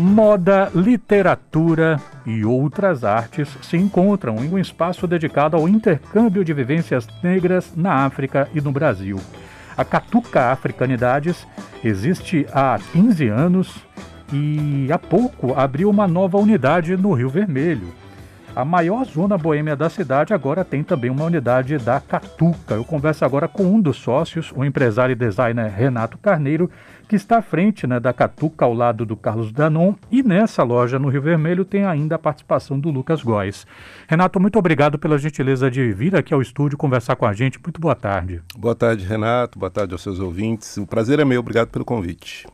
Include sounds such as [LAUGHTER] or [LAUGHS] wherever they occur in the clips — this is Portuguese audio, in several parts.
Moda, literatura e outras artes se encontram em um espaço dedicado ao intercâmbio de vivências negras na África e no Brasil. A Catuca Africanidades existe há 15 anos e há pouco abriu uma nova unidade no Rio Vermelho. A maior zona boêmia da cidade agora tem também uma unidade da Catuca. Eu converso agora com um dos sócios, o empresário e designer Renato Carneiro, que está à frente né, da Catuca ao lado do Carlos Danon. E nessa loja no Rio Vermelho tem ainda a participação do Lucas Góes. Renato, muito obrigado pela gentileza de vir aqui ao estúdio conversar com a gente. Muito boa tarde. Boa tarde, Renato. Boa tarde aos seus ouvintes. O prazer é meu. Obrigado pelo convite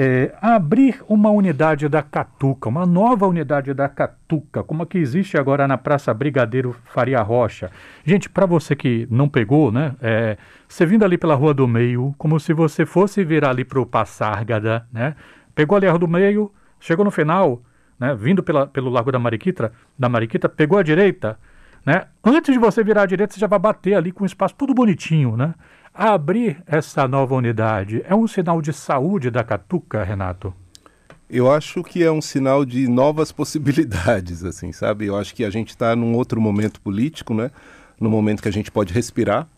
é, abrir uma unidade da Catuca, uma nova unidade da Catuca, como a que existe agora na Praça Brigadeiro Faria Rocha. Gente, para você que não pegou, né? É, você vindo ali pela Rua do Meio, como se você fosse vir ali para o Passárgada, né? Pegou ali a Rua do Meio, chegou no final, né? Vindo pela, pelo Largo da Mariquita, da Mariquita, pegou a direita, né? Antes de você virar à direita, você já vai bater ali com um espaço tudo bonitinho, né? Abrir essa nova unidade é um sinal de saúde da Catuca, Renato? Eu acho que é um sinal de novas possibilidades, assim, sabe? Eu acho que a gente está num outro momento político, né? No momento que a gente pode respirar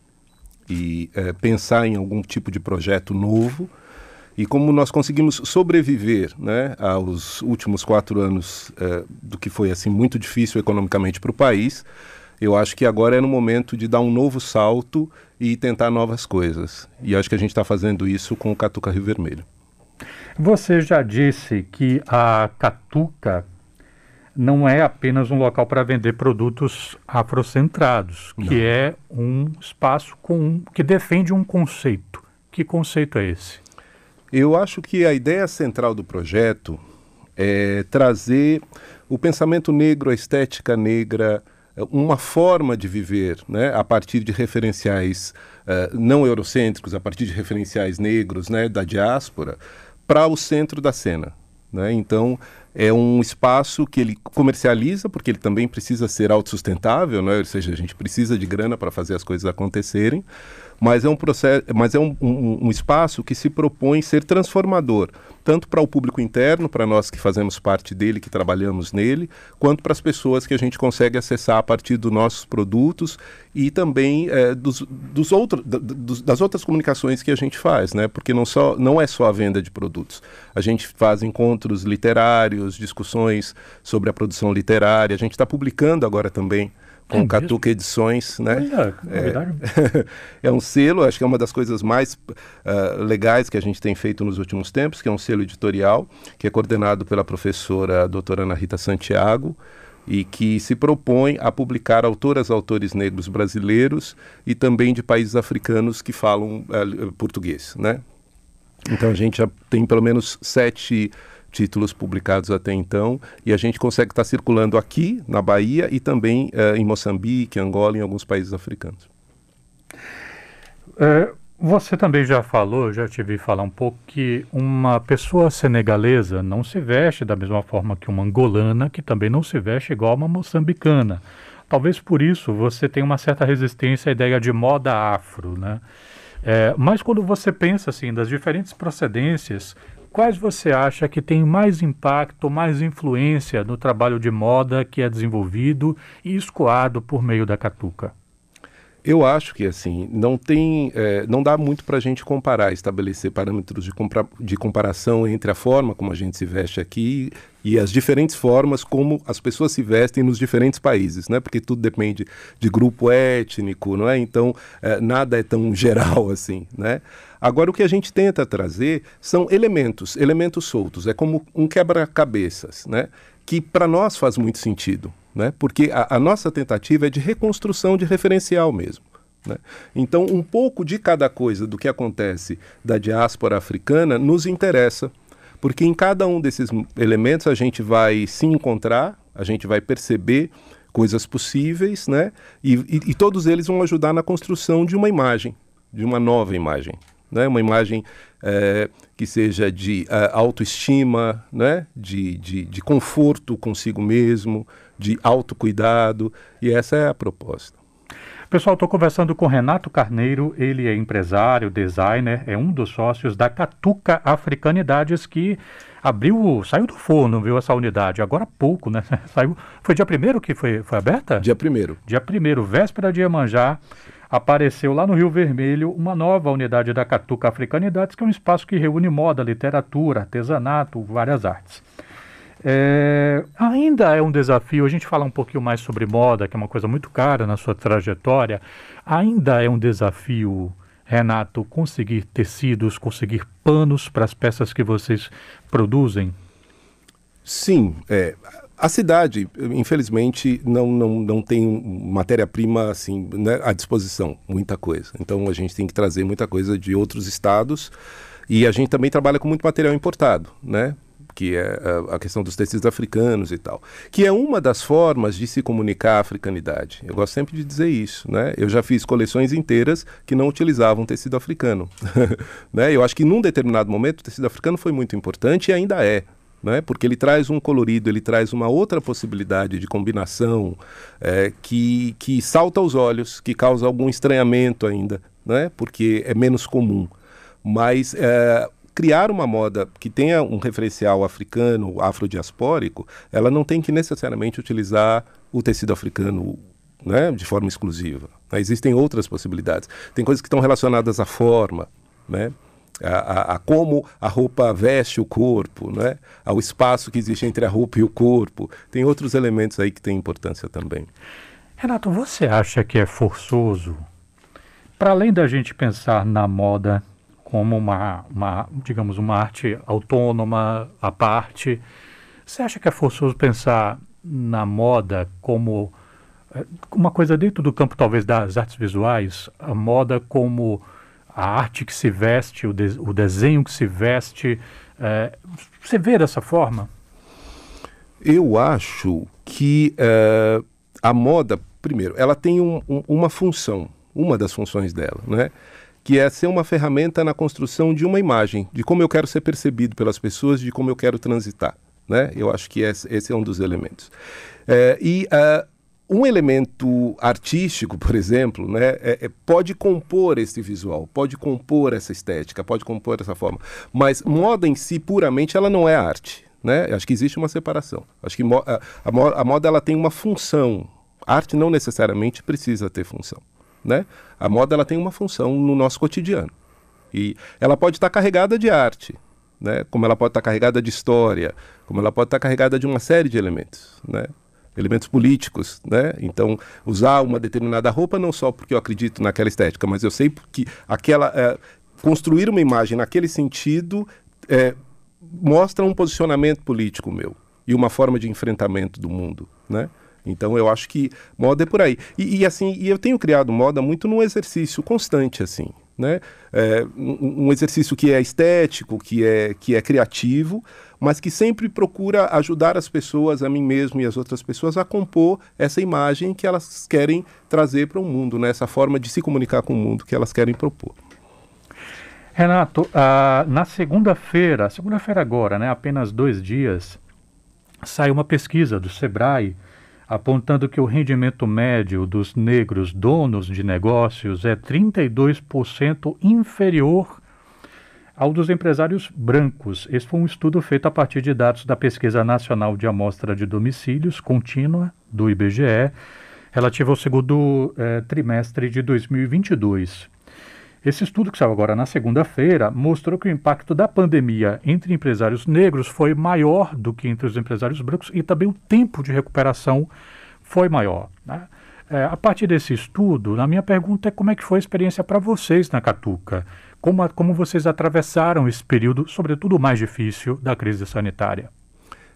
e é, pensar em algum tipo de projeto novo. E como nós conseguimos sobreviver né, aos últimos quatro anos é, do que foi assim muito difícil economicamente para o país, eu acho que agora é no momento de dar um novo salto e tentar novas coisas. E acho que a gente está fazendo isso com o Catuca Rio Vermelho. Você já disse que a Catuca não é apenas um local para vender produtos afrocentrados, que não. é um espaço com, que defende um conceito. Que conceito é esse? Eu acho que a ideia central do projeto é trazer o pensamento negro, a estética negra, uma forma de viver né, a partir de referenciais uh, não eurocêntricos, a partir de referenciais negros né, da diáspora, para o centro da cena. Né? Então, é um espaço que ele comercializa, porque ele também precisa ser autossustentável, né? ou seja, a gente precisa de grana para fazer as coisas acontecerem, mas é um, processo, mas é um, um, um espaço que se propõe ser transformador, tanto para o público interno, para nós que fazemos parte dele, que trabalhamos nele, quanto para as pessoas que a gente consegue acessar a partir dos nossos produtos e também é, dos, dos dos, das outras comunicações que a gente faz, né? porque não, só, não é só a venda de produtos. A gente faz encontros literários, discussões sobre a produção literária, a gente está publicando agora também com é Catuca Edições, né? É, [LAUGHS] é, um selo, acho que é uma das coisas mais uh, legais que a gente tem feito nos últimos tempos, que é um selo editorial, que é coordenado pela professora doutora Ana Rita Santiago, e que se propõe a publicar autoras e autores negros brasileiros e também de países africanos que falam uh, português, né? Então a gente já tem pelo menos sete títulos publicados até então, e a gente consegue estar circulando aqui na Bahia e também uh, em Moçambique, Angola e em alguns países africanos. É, você também já falou, já te vi falar um pouco, que uma pessoa senegalesa não se veste da mesma forma que uma angolana, que também não se veste igual uma moçambicana. Talvez por isso você tenha uma certa resistência à ideia de moda afro, né? É, mas quando você pensa assim das diferentes procedências, quais você acha que tem mais impacto, mais influência no trabalho de moda que é desenvolvido e escoado por meio da Catuca? Eu acho que assim não tem, é, não dá muito para a gente comparar, estabelecer parâmetros de, compra, de comparação entre a forma como a gente se veste aqui e as diferentes formas como as pessoas se vestem nos diferentes países, né? Porque tudo depende de grupo étnico, não é? Então é, nada é tão [LAUGHS] geral assim, né? Agora o que a gente tenta trazer são elementos, elementos soltos. É como um quebra-cabeças, né? Que para nós faz muito sentido né? porque a, a nossa tentativa é de reconstrução de referencial mesmo. Né? Então, um pouco de cada coisa do que acontece da diáspora africana nos interessa, porque em cada um desses elementos a gente vai se encontrar, a gente vai perceber coisas possíveis, né? E, e, e todos eles vão ajudar na construção de uma imagem, de uma nova imagem, né? Uma imagem é, que seja de uh, autoestima, né? de, de, de conforto consigo mesmo, de autocuidado, e essa é a proposta. Pessoal, estou conversando com Renato Carneiro, ele é empresário, designer, é um dos sócios da Catuca Africanidades que abriu, saiu do forno, viu, essa unidade, agora há pouco, né? [LAUGHS] Saiu, foi dia primeiro que foi, foi aberta? Dia primeiro. Dia primeiro, véspera de Iemanjá, apareceu lá no Rio Vermelho uma nova unidade da Catuca Africanidades, que é um espaço que reúne moda, literatura, artesanato, várias artes. É, ainda é um desafio, a gente fala um pouquinho mais sobre moda, que é uma coisa muito cara na sua trajetória. Ainda é um desafio, Renato, conseguir tecidos, conseguir panos para as peças que vocês produzem? Sim, é, a cidade, infelizmente, não, não, não tem matéria-prima assim, né, à disposição, muita coisa. Então a gente tem que trazer muita coisa de outros estados e a gente também trabalha com muito material importado, né? que é a questão dos tecidos africanos e tal, que é uma das formas de se comunicar a africanidade. Eu gosto sempre de dizer isso, né? Eu já fiz coleções inteiras que não utilizavam tecido africano, [LAUGHS] né? Eu acho que num determinado momento o tecido africano foi muito importante e ainda é, né? porque ele traz um colorido, ele traz uma outra possibilidade de combinação é, que, que salta aos olhos, que causa algum estranhamento ainda, né? porque é menos comum. Mas é, criar uma moda que tenha um referencial africano, afrodiaspórico, ela não tem que necessariamente utilizar o tecido africano né, de forma exclusiva. Existem outras possibilidades. Tem coisas que estão relacionadas à forma, né? A, a, a, como a roupa veste o corpo, né? ao espaço que existe entre a roupa e o corpo. Tem outros elementos aí que têm importância também. Renato, você acha que é forçoso, para além da gente pensar na moda como uma, uma, digamos, uma arte autônoma à parte. Você acha que é forçoso pensar na moda como eh, uma coisa dentro do campo talvez das artes visuais, a moda como a arte que se veste, o, de, o desenho que se veste, é, você vê dessa forma? Eu acho que é, a moda, primeiro, ela tem um, um, uma função, uma das funções dela, né? que é ser uma ferramenta na construção de uma imagem, de como eu quero ser percebido pelas pessoas, de como eu quero transitar. Né? Eu acho que esse, esse é um dos elementos. É, e uh, um elemento artístico, por exemplo, né, é, é, pode compor esse visual, pode compor essa estética, pode compor essa forma. Mas moda em si, puramente, ela não é arte. Né? Acho que existe uma separação. Acho que a, a, a moda ela tem uma função. Arte não necessariamente precisa ter função. Né? A moda ela tem uma função no nosso cotidiano. E ela pode estar carregada de arte, né? como ela pode estar carregada de história, como ela pode estar carregada de uma série de elementos. Né? Elementos políticos, né? Então, usar uma determinada roupa não só porque eu acredito naquela estética, mas eu sei que aquela é, construir uma imagem naquele sentido é, mostra um posicionamento político meu e uma forma de enfrentamento do mundo, né? Então eu acho que moda é por aí. E, e assim, e eu tenho criado moda muito num exercício constante, assim. Né? É, um, exercício que é estético, que é, que é criativo, mas que sempre procura ajudar as pessoas, a mim mesmo e as outras pessoas, a compor essa imagem que elas querem trazer para o mundo, né? essa forma de se comunicar com o mundo que elas querem propor. Renato, uh, na segunda-feira, segunda-feira agora, né, apenas dois dias, saiu uma pesquisa do Sebrae apontando que o rendimento médio dos negros donos de negócios é 32% inferior ao dos empresários brancos. Esse foi um estudo feito a partir de dados da Pesquisa Nacional de Amostra de Domicílios Contínua, do IBGE, relativo ao segundo eh, trimestre de 2022. Esse estudo, que saiu agora na segunda-feira, mostrou que o impacto da pandemia entre empresários negros foi maior do que entre os empresários brancos e também o tempo de recuperação foi maior. Né? É, a partir desse estudo, a minha pergunta é como é que foi a experiência para vocês na Catuca? Como, como vocês atravessaram esse período, sobretudo o mais difícil, da crise sanitária?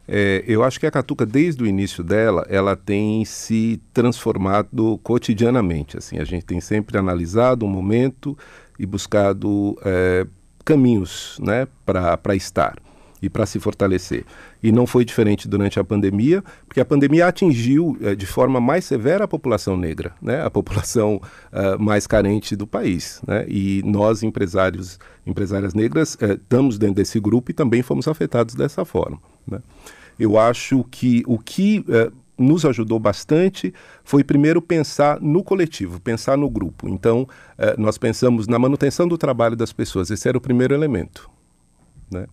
É, eu acho que a Catuca, desde o início dela, ela tem se transformado cotidianamente. Assim, a gente tem sempre analisado um momento e buscado é, caminhos né, para estar e para se fortalecer. E não foi diferente durante a pandemia, porque a pandemia atingiu é, de forma mais severa a população negra, né, a população uh, mais carente do país. Né, e nós, empresários, empresárias negras, é, estamos dentro desse grupo e também fomos afetados dessa forma. Né. Eu acho que o que nos ajudou bastante foi primeiro pensar no coletivo, pensar no grupo. Então, eh, nós pensamos na manutenção do trabalho das pessoas, esse era o primeiro elemento. Né?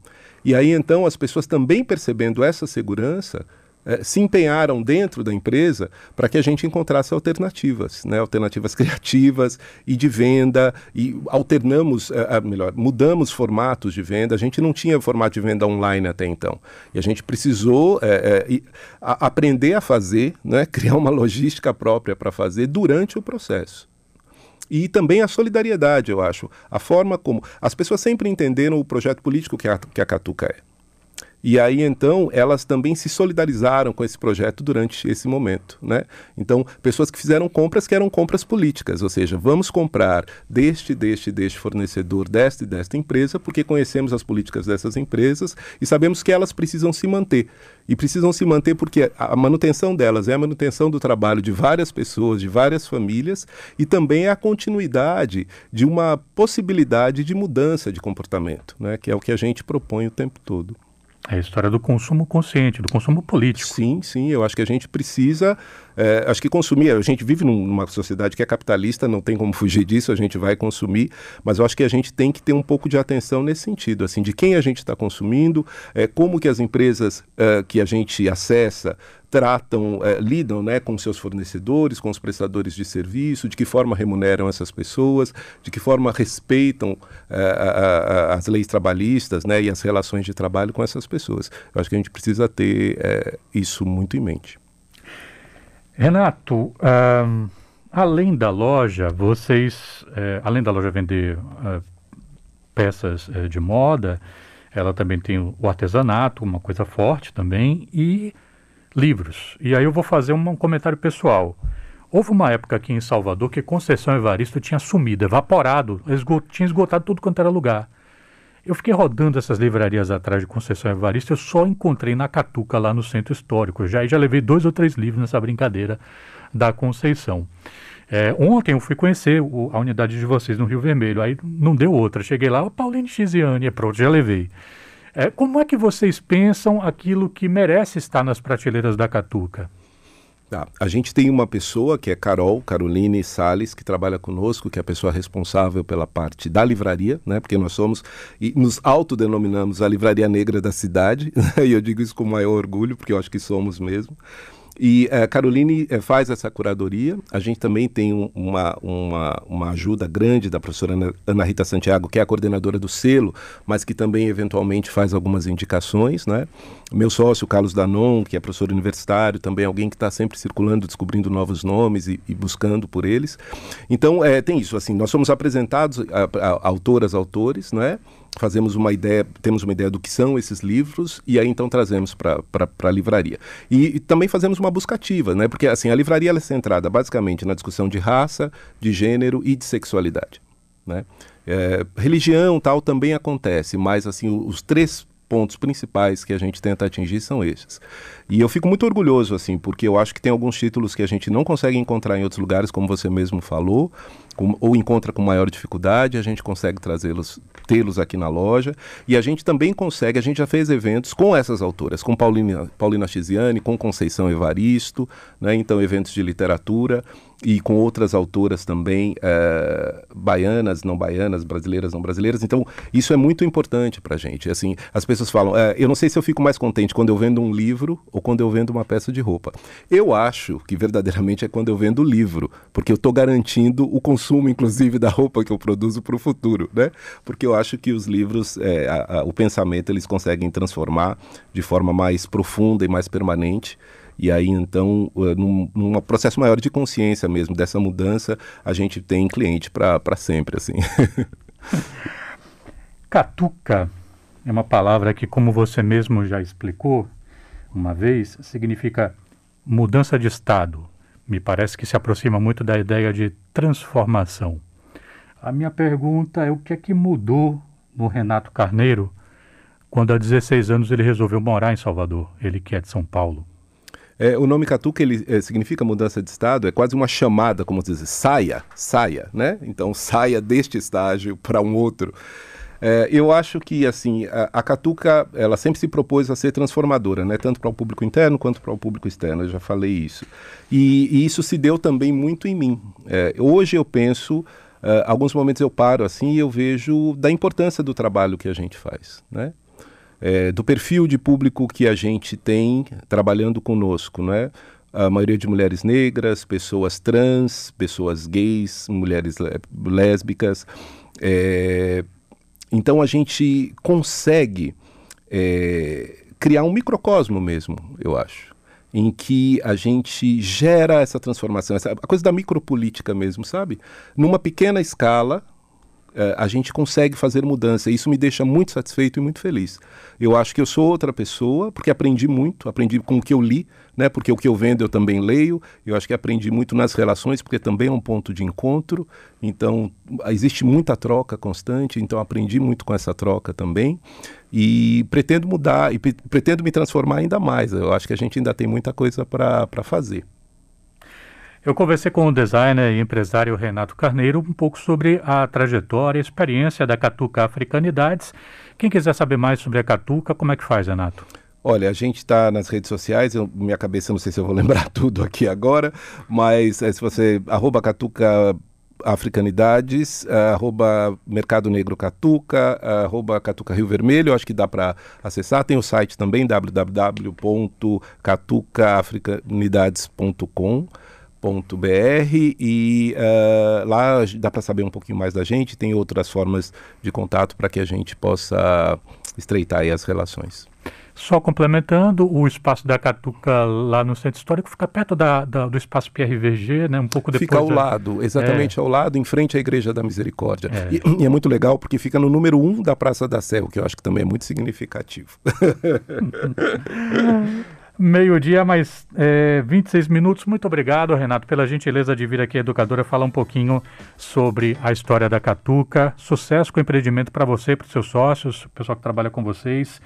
E aí então as pessoas também percebendo essa segurança é, se empenharam dentro da empresa para que a gente encontrasse alternativas, né? alternativas [LAUGHS] criativas e de venda, e alternamos, é, melhor, mudamos formatos de venda. A gente não tinha formato de venda online até então. E a gente precisou a, aprender a fazer, né? [LAUGHS] criar uma logística própria para fazer durante o processo e também a solidariedade, eu acho. A forma como. As pessoas sempre entenderam o projeto político que a, que a Catuca é. E aí então elas também se solidarizaram com esse projeto durante esse momento, né? Então, pessoas que fizeram compras que eram compras políticas, ou seja, vamos comprar deste, deste, deste fornecedor, desta e desta empresa, porque conhecemos as políticas dessas empresas e sabemos que elas precisam se manter. E precisam se manter porque a manutenção delas é a manutenção do trabalho de várias pessoas, de várias famílias, e também é a continuidade de uma possibilidade de mudança de comportamento, né? que é o que a gente propõe o tempo todo. É a história do consumo consciente, do consumo político. Sim, sim. Eu acho que a gente precisa. É, acho que consumir. A gente vive numa sociedade que é capitalista, não tem como fugir disso, a gente vai consumir. Mas eu acho que a gente tem que ter um pouco de atenção nesse sentido, assim, de quem a gente está consumindo, é, como que as empresas é, que a gente acessa tratam, é, lidam né, com seus fornecedores, com os prestadores de serviço, de que forma remuneram essas pessoas, de que forma respeitam é, a, a, as leis trabalhistas né, e as relações de trabalho com essas pessoas. Eu acho que a gente precisa ter é, isso muito em mente. Renato, além da loja, vocês, além da loja vender uh, peças uh, de moda, ela também tem o artesanato, uma coisa forte também, e livros. E aí eu vou fazer um comentário pessoal. Houve uma época aqui em Salvador que Conceição Evaristo tinha sumido, evaporado, esgot, tinha esgotado tudo quanto era lugar. Eu fiquei rodando essas livrarias atrás de Conceição Evaristo, eu só encontrei na Catuca, lá no centro histórico. Já, já levei dois ou três livros nessa brincadeira da Conceição. É, ontem eu fui conhecer o, a unidade de vocês no Rio Vermelho, aí não deu outra. Cheguei lá, o Pauline Chiziane, é pronto, já levei. É, como é que vocês pensam aquilo que merece estar nas prateleiras da Catuca? Ah, a gente tem uma pessoa que é Carol, Caroline Sales, que trabalha conosco, que é a pessoa responsável pela parte da livraria, né? Porque nós somos e nos autodenominamos a livraria negra da cidade, [LAUGHS] né? e eu digo isso com maior orgulho, porque eu acho que somos mesmo. E a uh, Caroline uh, faz essa curadoria. A gente também tem um, uma, uma, uma ajuda grande da professora Ana, Rita Santiago, que é a coordenadora do selo, mas que também eventualmente faz algumas indicações. Né? Meu sócio, Carlos Danon, que é professor universitário, também é alguém que está sempre circulando, descobrindo novos nomes e, e buscando por eles. Então, é, tem isso. assim Nós somos apresentados a, a, autoras, autores, né? fazemos uma ideia, temos uma ideia do que são esses livros e aí então trazemos para a livraria. E, e, também fazemos uma buscativa, né? Porque assim, a livraria é centrada basicamente na discussão de raça, de gênero e de sexualidade, né? É, religião tal também acontece, mas assim os três pontos principais que a gente tenta atingir são esses. E eu fico muito orgulhoso assim, porque eu acho que tem alguns títulos que a gente não consegue encontrar em outros lugares, como você mesmo falou, com, ou encontra com maior dificuldade, a gente consegue trazê-los, tê-los aqui na loja. E a gente também consegue, a gente já fez eventos com essas autoras, com Paulina, Paulina Chiziane, com Conceição Evaristo, né? então eventos de literatura e com outras autoras também, é, baianas, não baianas, brasileiras, não brasileiras. Então, isso é muito importante para a gente. Assim, as pessoas falam, é, eu não sei se eu fico mais contente quando eu vendo um livro ou quando eu vendo uma peça de roupa. Eu acho que verdadeiramente é quando eu vendo o livro, porque eu estou garantindo o consumo consumo, inclusive, da roupa que eu produzo para o futuro, né? Porque eu acho que os livros, é, a, a, o pensamento, eles conseguem transformar de forma mais profunda e mais permanente. E aí, então, num, num processo maior de consciência mesmo, dessa mudança, a gente tem cliente para sempre, assim. [LAUGHS] Catuca é uma palavra que, como você mesmo já explicou uma vez, significa mudança de estado, me parece que se aproxima muito da ideia de transformação. A minha pergunta é o que é que mudou no Renato Carneiro quando há 16 anos ele resolveu morar em Salvador, ele que é de São Paulo. É, o nome Catuca ele é, significa mudança de estado, é quase uma chamada, como dizer, saia, saia, né? Então saia deste estágio para um outro. É, eu acho que assim a, a Catuca ela sempre se propôs a ser transformadora, né? Tanto para o público interno quanto para o público externo. Eu já falei isso. E, e isso se deu também muito em mim. É, hoje eu penso Uh, alguns momentos eu paro assim e eu vejo da importância do trabalho que a gente faz, né? É, do perfil de público que a gente tem trabalhando conosco, né? A maioria de mulheres negras, pessoas trans, pessoas gays, mulheres lésbicas. É, então a gente consegue é, criar um microcosmo mesmo, eu acho em que a gente gera essa transformação, essa, a coisa da micropolítica mesmo, sabe? Numa pequena escala, a gente consegue fazer mudança. Isso me deixa muito satisfeito e muito feliz. Eu acho que eu sou outra pessoa, porque aprendi muito, aprendi com o que eu li, né? porque o que eu vendo eu também leio. Eu acho que aprendi muito nas relações, porque também é um ponto de encontro. Então, existe muita troca constante, então aprendi muito com essa troca também. E pretendo mudar, e pretendo me transformar ainda mais. Eu acho que a gente ainda tem muita coisa para fazer. Eu conversei com o designer e empresário Renato Carneiro um pouco sobre a trajetória e experiência da Catuca Africanidades. Quem quiser saber mais sobre a Catuca, como é que faz, Renato? Olha, a gente está nas redes sociais, eu, minha cabeça não sei se eu vou [LAUGHS] lembrar tudo aqui agora, mas é, se você, arroba Catuca Africanidades, arroba Mercado Negro Catuca, arroba Catuca Rio Vermelho, acho que dá para acessar. Tem o site também, www.catucaafricanidades.com e uh, lá dá para saber um pouquinho mais da gente, tem outras formas de contato para que a gente possa estreitar as relações. Só complementando, o espaço da Catuca lá no Centro Histórico fica perto da, da do espaço PRVG, né? um pouco depois. Fica ao da... lado, exatamente é. ao lado, em frente à Igreja da Misericórdia. É. E, e, é muito legal porque fica no número um da Praça da Sé, o que eu acho que também é muito significativo. [LAUGHS] Meio-dia, mais é, 26 minutos. Muito obrigado, Renato, pela gentileza de vir aqui, educadora, falar um pouquinho sobre a história da Catuca. Sucesso com o empreendimento para você, para os seus sócios, o pessoal que trabalha com vocês.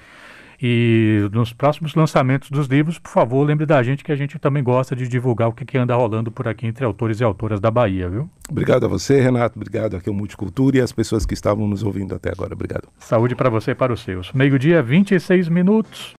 E nos próximos lançamentos dos livros, por favor, lembre da gente que a gente também gosta de divulgar o que, que anda rolando por aqui entre autores e autoras da Bahia, viu? Obrigado a você, Renato. Obrigado aqui ao Multicultura e às pessoas que estavam nos ouvindo até agora. Obrigado. Saúde para você e para os seus. Meio-dia, 26 minutos.